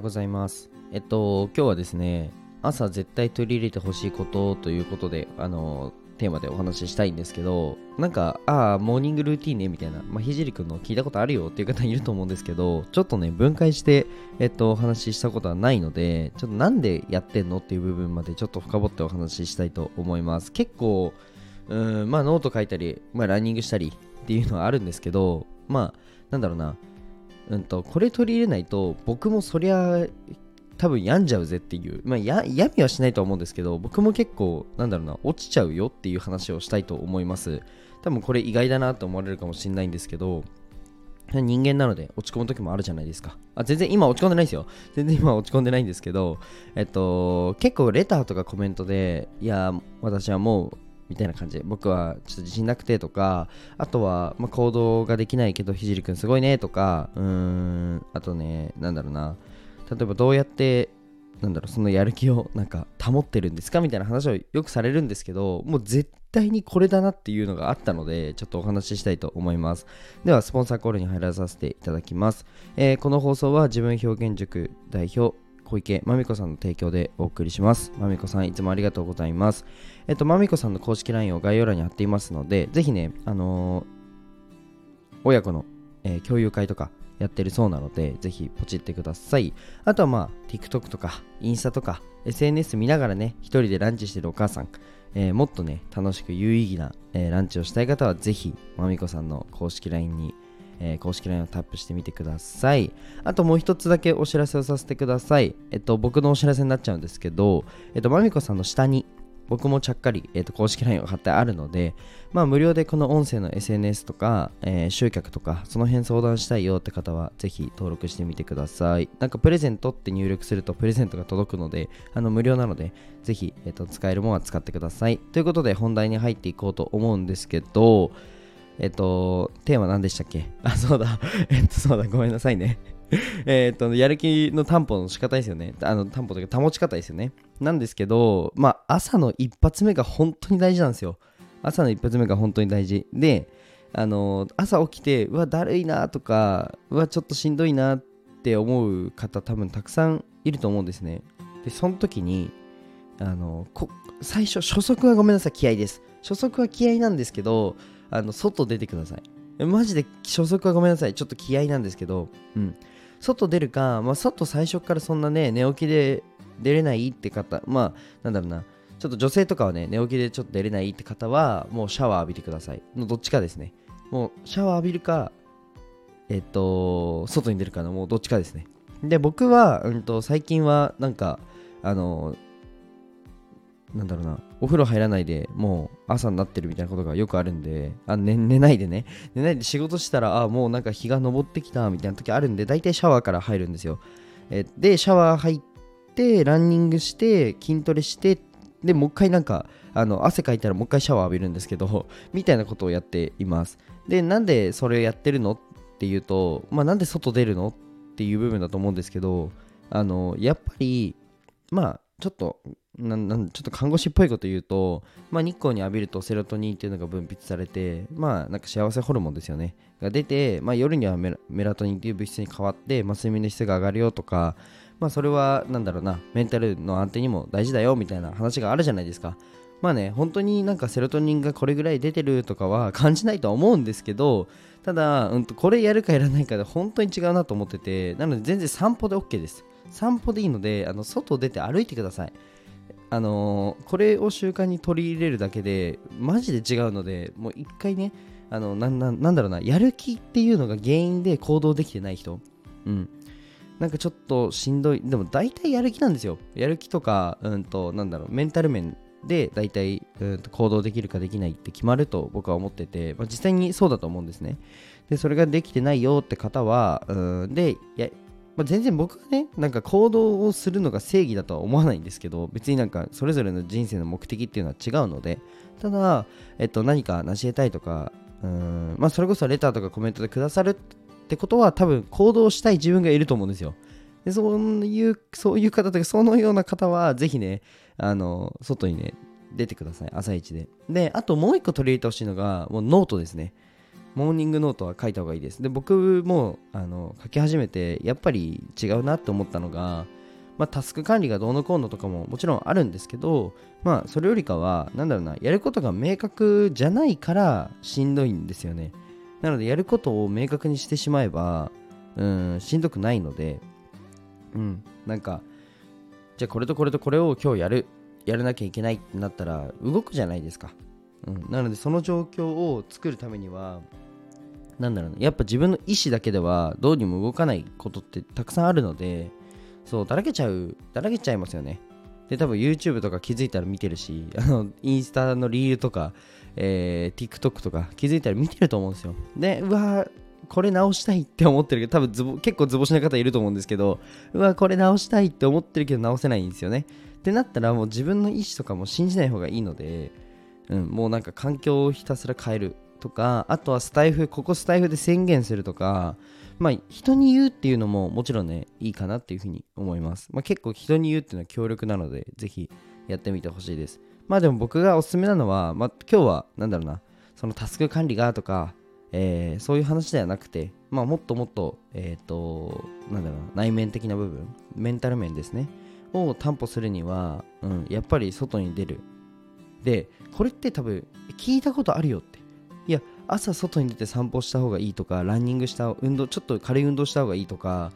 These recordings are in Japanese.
ようございます。えっと、今日はですね、朝絶対取り入れてほしいことということで、あの、テーマでお話ししたいんですけど、なんか、ああ、モーニングルーティンね、みたいな、まあ、ひじりくんの聞いたことあるよっていう方いると思うんですけど、ちょっとね、分解して、えっと、お話ししたことはないので、ちょっとなんでやってんのっていう部分までちょっと深掘ってお話ししたいと思います。結構、うん、まあ、ノート書いたり、まあ、ランニングしたりっていうのはあるんですけど、まあ、なんだろうな、うんと、これ取り入れないと僕もそりゃ多分病んじゃうぜっていう、まあ、や病みはしないと思うんですけど僕も結構なんだろうな落ちちゃうよっていう話をしたいと思います。多分これ意外だなと思われるかもしれないんですけど人間なので落ち込む時もあるじゃないですか。あ全然今落ち込んでないですよ。全然今落ち込んでないんですけどえっと結構レターとかコメントでいや私はもうみたいな感じで僕はちょっと自信なくてとかあとは、ま、行動ができないけどひじりくんすごいねとかうーんあとねなんだろうな例えばどうやってなんだろうそのやる気をなんか保ってるんですかみたいな話をよくされるんですけどもう絶対にこれだなっていうのがあったのでちょっとお話ししたいと思います。ではスポンサーコールに入らさせていただきます、えーこの放送は自分表現塾代表小池まみこさんの提供でお送りします。まみこさん、いつもありがとうございます。えっと、まみこさんの公式 LINE を概要欄に貼っていますので、ぜひね、あのー親子の、えー共有会とかやってるそうなので、ぜひポチってください。あとはまあ、TikTok とか、インスタとか、SNS 見ながらね、一人でランチしてるお母さん、えーもっとね、楽しく有意義な、えーランチをしたい方は、ぜひ、まみこさんの公式 LINE にえー公式 LINE をタップしてみてください。あともう一つだけお知らせをさせてください。えっと、僕のお知らせになっちゃうんですけど、えっと、まみこさんの下に、僕もちゃっかり、えっと、公式 LINE を貼ってあるので、まあ、無料でこの音声の SNS とか、えー集客とか、その辺相談したいよって方は、ぜひ登録してみてください。なんか、プレゼントって入力すると、プレゼントが届くので、あの、無料なので、ぜひ、えっと、使えるものは使ってください。ということで、本題に入っていこうと思うんですけど、えっと、テーマ何でしたっけ？あ、そうだ。えっと、そうだ。ごめんなさいね。えっと、やる気の担保の仕方ですよね。あの、担保というか保ち方ですよね。なんですけど、まあ、朝の一発目が本当に大事なんですよ。朝の一発目が本当に大事。で、あの、朝起きて、うわ、だるいなとか、うわ、ちょっとしんどいなって思う方多分たくさんいると思うんですね。で、その時に、あの、こ最初、初速はごめんなさい、気合です。初速は気合なんですけど、あの外出てください。マジで初速はごめんなさい。ちょっと気合なんですけど、うん。外出るか、まあ、外最初からそんなね、寝起きで出れないって方、まあ、なんだろうな、ちょっと女性とかはね、寝起きでちょっと出れないって方は、もうシャワー浴びてください。のどっちかですね。もうシャワー浴びるか、えっと、外に出るかの、もうどっちかですね。で、僕は、うんと、最近は、なんか、あの、なんだろうな、お風呂入らないでもう朝になってるみたいなことがよくあるんで、あ寝寝ないでね、寝ないで仕事したら、あもうなんか日が昇ってきたみたいな時あるんで、大体シャワーから入るんですよ。えで、シャワー入って、ランニングして、筋トレして、で、もう一回なんか、あの汗かいたらもう一回シャワー浴びるんですけど、みたいなことをやっています。で、なんでそれをやってるの？っていうと、まあ、なんで外出るの？っていう部分だと思うんですけど、あの、やっぱり、まあ、ちょっと、なんなんちょっと看護師っぽいこと言うと、まあ、日光に浴びるとセロトニンっていうのが分泌されて、まあ、なんか幸せホルモンですよね。が出て、まあ、夜にはメラトニンっていう物質に変わって、まあ、睡眠の質が上がるよとか、まあ、それは、なんだろうな、メンタルの安定にも大事だよみたいな話があるじゃないですか。まあね、本当になんかセロトニンがこれぐらい出てるとかは感じないとは思うんですけど、ただ、うん、これやるかやらないかで本当に違うなと思ってて、なので全然散歩で OK です。散歩でいいので、あの外出て歩いてください。あのーこれを習慣に取り入れるだけでマジで違うのでもう一回ねあのなんななんだろうなやる気っていうのが原因で行動できてない人。うん。なんかちょっとしんどい。でも大体やる気なんですよ。やる気とかうんとなんだろうメンタル面で大体うんと行動できるかできないって決まると僕は思ってて、まあ、実際にそうだと思うんですね。でそれができてないよって方はうんでやまあ、全然僕はね、なんか行動をするのが正義だとは思わないんですけど、別になんかそれぞれの人生の目的っていうのは違うので、ただ、えっと、何か成し得たいとか、うん、まあ、それこそレターとかコメントでくださるってことは、多分行動したい自分がいると思うんですよ。でそういう、そういう方とか、そのような方は、ぜひね、あの、外にね、出てください、朝一で。で、あともう一個取り入れてほしいのが、もうノートですね。モーニングノートは書いた方がいいですで僕もあの書き始めてやっぱり違うなって思ったのがまあ、タスク管理がどうのこうのとかももちろんあるんですけど、まあ、それよりかは、なんだろうな、やることが明確じゃないからしんどいんですよね。なので、やることを明確にしてしまえば、うん、しんどくないので、うん、なんか、じゃあこれとこれとこれを今日やる、やらなきゃいけないってなったら、動くじゃないですか。うん、なので、その状況を作るためには、なんだろうな、やっぱ自分の意思だけではどうにも動かないことってたくさんあるので、そう、だらけちゃう、だらけちゃいますよね。で、多分 YouTube とか気づいたら見てるし、あの、インスタのリールとか、えー、TikTok とか気づいたら見てると思うんですよ。で、うわこれ直したいって思ってるけど、多分ズボ結構図星な方いると思うんですけど、うわこれ直したいって思ってるけど直せないんですよね。ってなったらもう自分の意思とかも信じない方がいいので、うん、もうなんか環境をひたすら変えるとか、あとはスタイフ、ここスタイフで宣言するとか、まあ、人に言うっていうのももちろんね、いいかなっていうふうに思います。まあ、結構人に言うっていうのは強力なので、ぜひやってみてほしいです。まあでも僕がおすすめなのは、まあ、今日は、なんだろうな、そのタスク管理がとか、えー、そういう話ではなくて、まあ、もっともっと、えっ、ー、と、なんだろうな、内面的な部分、メンタル面ですね、を担保するには、うん、やっぱり外に出る。で、これって多分、聞いたことあるよっ。いや、朝外に出て散歩した方がいいとかランニングした運動ちょっと軽い運動した方がいいとか、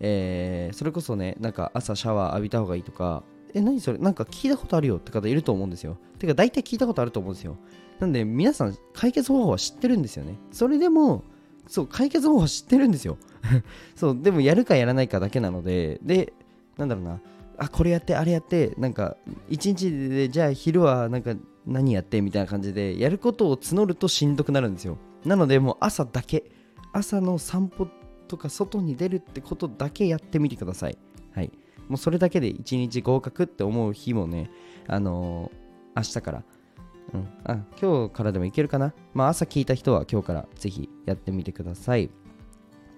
えー、それこそねなんか朝シャワー浴びた方がいいとかえ何それ？なんか聞いたことあるよって方いると思うんですよ。てか大体聞いたことあると思うんですよ。なんで皆さん解決方法は知ってるんですよね。それでもそう解決方法は知ってるんですよ。そうでもやるかやらないかだけなのででなんだろうな。あこれやってあれやってなんか一日でじゃあ昼はなんか何やってみたいな感じでやることを募るとしんどくなるんですよ。なのでもう朝だけ朝の散歩とか外に出るってことだけやってみてください。はい。もうそれだけで一日合格って思う日もねあのー、明日から。うん、あ今日からでもいけるかな。まあ朝聞いた人は今日からぜひやってみてください。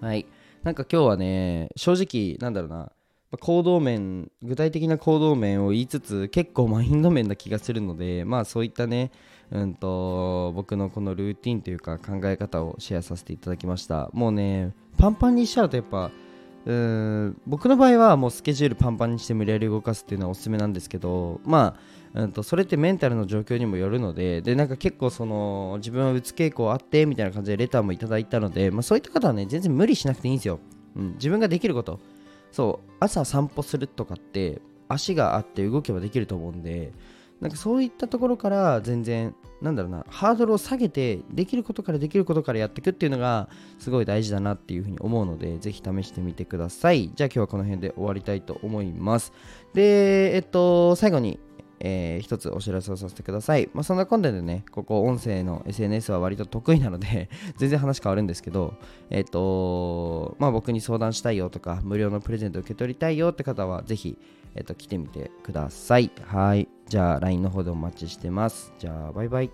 はい。なんか今日はね正直なんだろうな。行動面具体的な行動面を言いつつ結構マインド面な気がするのでまあそういったねうんと僕のこのルーティンというか考え方をシェアさせていただきました。もうねパンパンにしちゃうとやっぱうん僕の場合はもうスケジュールパンパンにして無理やり動かすっていうのはおすすめなんですけどまあ、うんと、それってメンタルの状況にもよるのででなんか結構その自分はうつ傾向あってみたいな感じでレターもいただいたので、まあ、そういった方はね全然無理しなくていいんですよ、うん、自分ができること。そう朝散歩するとかって足があって動けばできると思うんでなんかそういったところから全然なんだろうなハードルを下げてできることからできることからやっていくっていうのがすごい大事だなっていうふうに思うのでぜひ試してみてください。じゃあ今日はこの辺で終わりたいと思います。でえっと最後にえー、一つお知らせをさせてください。まあ、そんなコンテンツでね、ここ音声の SNS は割と得意なので 全然話変わるんですけど、えっ、ー、とまあ、僕に相談したいよとか、無料のプレゼント受け取りたいよって方は、ぜひ、えっ、ー、と、来てみてください。はい。じゃあ、LINE の方でお待ちしてます。じゃあ、バイバイ。